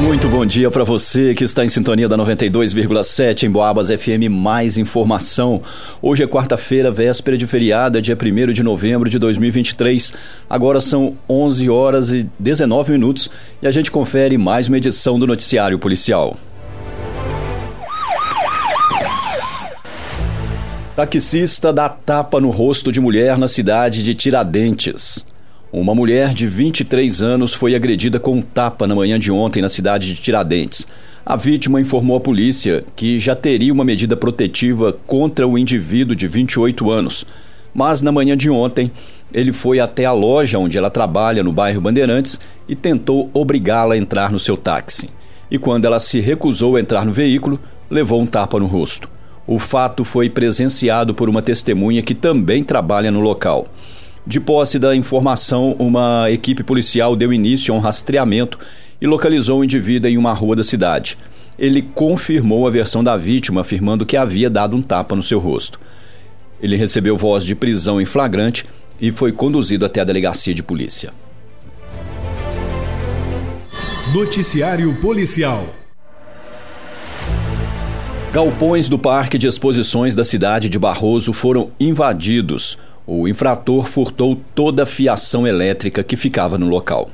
Muito bom dia para você que está em sintonia da 92,7 em Boabas FM. Mais informação. Hoje é quarta-feira, véspera de feriado, é dia 1 de novembro de 2023. Agora são 11 horas e 19 minutos e a gente confere mais uma edição do Noticiário Policial. Taxista dá tapa no rosto de mulher na cidade de Tiradentes. Uma mulher de 23 anos foi agredida com um tapa na manhã de ontem na cidade de Tiradentes. A vítima informou à polícia que já teria uma medida protetiva contra o indivíduo de 28 anos. Mas na manhã de ontem, ele foi até a loja onde ela trabalha, no bairro Bandeirantes, e tentou obrigá-la a entrar no seu táxi. E quando ela se recusou a entrar no veículo, levou um tapa no rosto. O fato foi presenciado por uma testemunha que também trabalha no local. De posse da informação, uma equipe policial deu início a um rastreamento e localizou o indivíduo em uma rua da cidade. Ele confirmou a versão da vítima, afirmando que havia dado um tapa no seu rosto. Ele recebeu voz de prisão em flagrante e foi conduzido até a delegacia de polícia. Noticiário Policial. Galpões do Parque de Exposições da cidade de Barroso foram invadidos. O infrator furtou toda a fiação elétrica que ficava no local.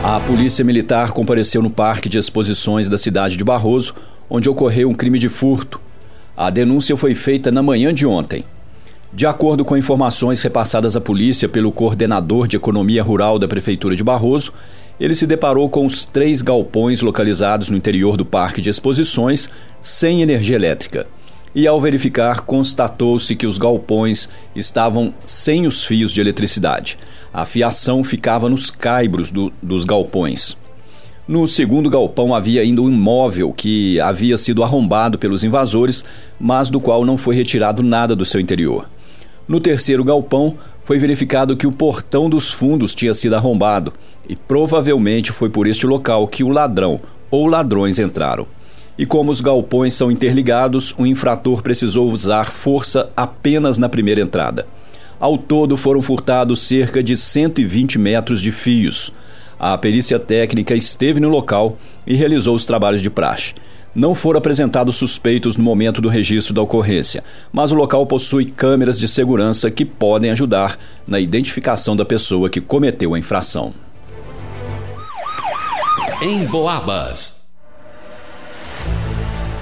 A polícia militar compareceu no Parque de Exposições da cidade de Barroso, onde ocorreu um crime de furto. A denúncia foi feita na manhã de ontem. De acordo com informações repassadas à polícia pelo coordenador de Economia Rural da Prefeitura de Barroso, ele se deparou com os três galpões localizados no interior do Parque de Exposições sem energia elétrica e, ao verificar, constatou-se que os galpões estavam sem os fios de eletricidade. A fiação ficava nos caibros do, dos galpões. No segundo galpão havia ainda um imóvel que havia sido arrombado pelos invasores, mas do qual não foi retirado nada do seu interior. No terceiro galpão, foi verificado que o portão dos fundos tinha sido arrombado e provavelmente foi por este local que o ladrão ou ladrões entraram. E como os galpões são interligados, o infrator precisou usar força apenas na primeira entrada. Ao todo foram furtados cerca de 120 metros de fios. A perícia técnica esteve no local e realizou os trabalhos de praxe. Não foram apresentados suspeitos no momento do registro da ocorrência, mas o local possui câmeras de segurança que podem ajudar na identificação da pessoa que cometeu a infração. Em Boabas.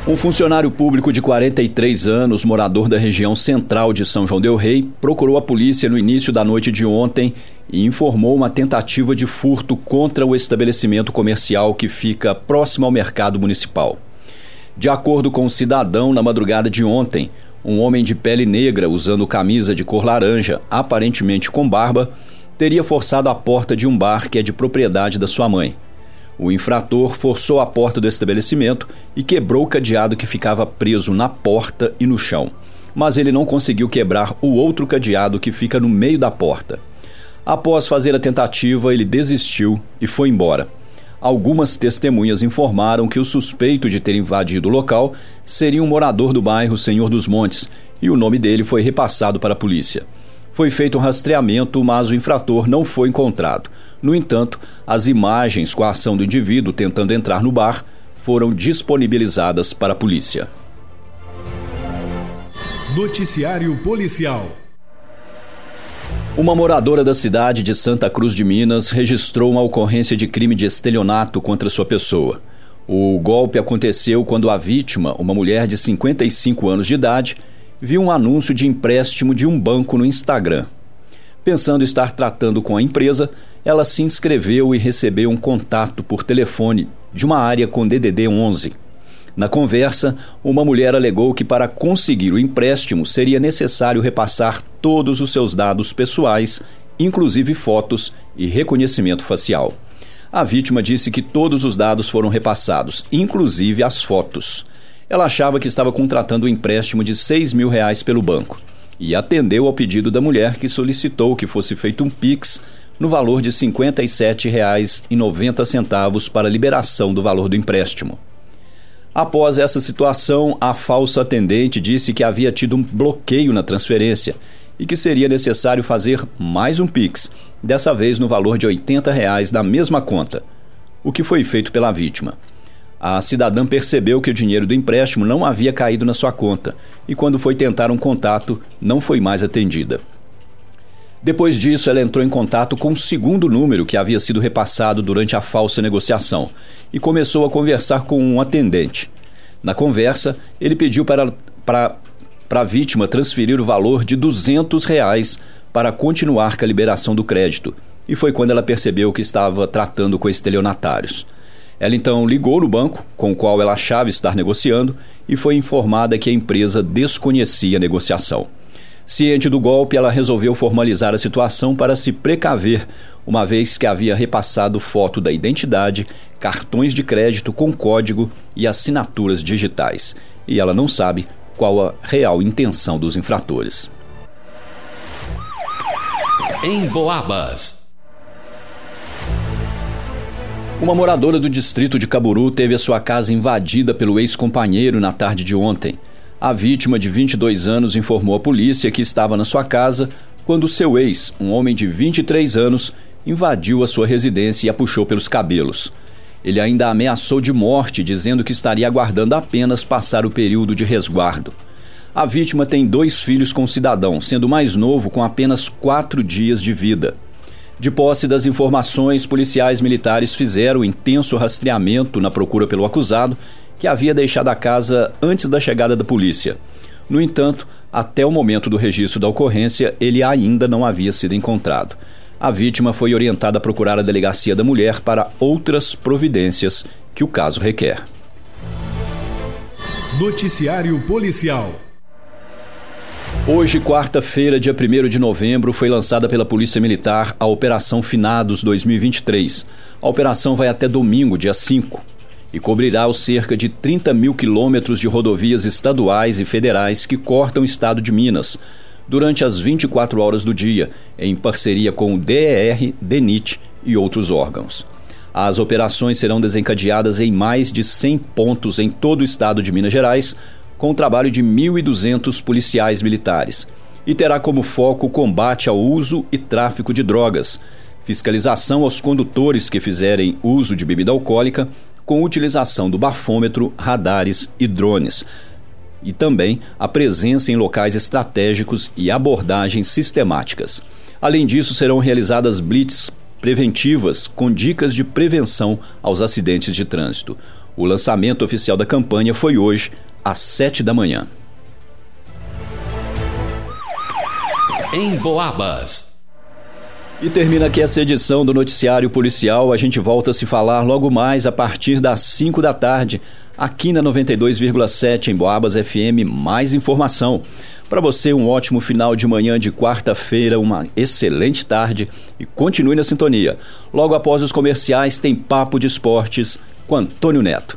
Um funcionário público de 43 anos, morador da região central de São João Del Rei, procurou a polícia no início da noite de ontem e informou uma tentativa de furto contra o estabelecimento comercial que fica próximo ao mercado municipal. De acordo com o um cidadão, na madrugada de ontem, um homem de pele negra usando camisa de cor laranja, aparentemente com barba, teria forçado a porta de um bar que é de propriedade da sua mãe. O infrator forçou a porta do estabelecimento e quebrou o cadeado que ficava preso na porta e no chão. Mas ele não conseguiu quebrar o outro cadeado que fica no meio da porta. Após fazer a tentativa, ele desistiu e foi embora. Algumas testemunhas informaram que o suspeito de ter invadido o local seria um morador do bairro Senhor dos Montes e o nome dele foi repassado para a polícia. Foi feito um rastreamento, mas o infrator não foi encontrado. No entanto, as imagens com a ação do indivíduo tentando entrar no bar foram disponibilizadas para a polícia. Noticiário Policial. Uma moradora da cidade de Santa Cruz de Minas registrou uma ocorrência de crime de estelionato contra sua pessoa. O golpe aconteceu quando a vítima, uma mulher de 55 anos de idade, viu um anúncio de empréstimo de um banco no Instagram. Pensando estar tratando com a empresa, ela se inscreveu e recebeu um contato por telefone de uma área com DDD 11. Na conversa, uma mulher alegou que para conseguir o empréstimo seria necessário repassar todos os seus dados pessoais, inclusive fotos e reconhecimento facial. A vítima disse que todos os dados foram repassados, inclusive as fotos. Ela achava que estava contratando um empréstimo de 6 mil reais pelo banco e atendeu ao pedido da mulher que solicitou que fosse feito um PIX no valor de R$ 57,90 para liberação do valor do empréstimo. Após essa situação, a falsa atendente disse que havia tido um bloqueio na transferência e que seria necessário fazer mais um PIX, dessa vez no valor de 80 reais da mesma conta. O que foi feito pela vítima? A cidadã percebeu que o dinheiro do empréstimo não havia caído na sua conta e, quando foi tentar um contato, não foi mais atendida. Depois disso, ela entrou em contato com o segundo número que havia sido repassado durante a falsa negociação e começou a conversar com um atendente. Na conversa, ele pediu para, para, para a vítima transferir o valor de 200 reais para continuar com a liberação do crédito, e foi quando ela percebeu que estava tratando com estelionatários. Ela então ligou no banco, com o qual ela achava estar negociando, e foi informada que a empresa desconhecia a negociação. Ciente do golpe, ela resolveu formalizar a situação para se precaver, uma vez que havia repassado foto da identidade, cartões de crédito com código e assinaturas digitais. E ela não sabe qual a real intenção dos infratores. Em Boabas. Uma moradora do distrito de Caburu teve a sua casa invadida pelo ex-companheiro na tarde de ontem. A vítima, de 22 anos, informou à polícia que estava na sua casa quando seu ex, um homem de 23 anos, invadiu a sua residência e a puxou pelos cabelos. Ele ainda ameaçou de morte, dizendo que estaria aguardando apenas passar o período de resguardo. A vítima tem dois filhos com o cidadão, sendo mais novo com apenas quatro dias de vida. De posse das informações, policiais militares fizeram intenso rastreamento na procura pelo acusado, que havia deixado a casa antes da chegada da polícia. No entanto, até o momento do registro da ocorrência, ele ainda não havia sido encontrado. A vítima foi orientada a procurar a delegacia da mulher para outras providências que o caso requer. Noticiário Policial Hoje, quarta-feira, dia 1 de novembro, foi lançada pela Polícia Militar a Operação Finados 2023. A operação vai até domingo, dia 5, e cobrirá os cerca de 30 mil quilômetros de rodovias estaduais e federais que cortam o estado de Minas, durante as 24 horas do dia, em parceria com o DER, DENIT e outros órgãos. As operações serão desencadeadas em mais de 100 pontos em todo o estado de Minas Gerais, com o trabalho de 1.200 policiais militares e terá como foco o combate ao uso e tráfico de drogas, fiscalização aos condutores que fizerem uso de bebida alcoólica, com utilização do bafômetro, radares e drones, e também a presença em locais estratégicos e abordagens sistemáticas. Além disso, serão realizadas blitz preventivas com dicas de prevenção aos acidentes de trânsito. O lançamento oficial da campanha foi hoje, às sete da manhã. Em Boabas. E termina aqui essa edição do Noticiário Policial. A gente volta a se falar logo mais a partir das 5 da tarde, aqui na 92,7 em Boabas FM. Mais informação. Para você, um ótimo final de manhã de quarta-feira, uma excelente tarde e continue na sintonia. Logo após os comerciais, tem Papo de Esportes com Antônio Neto.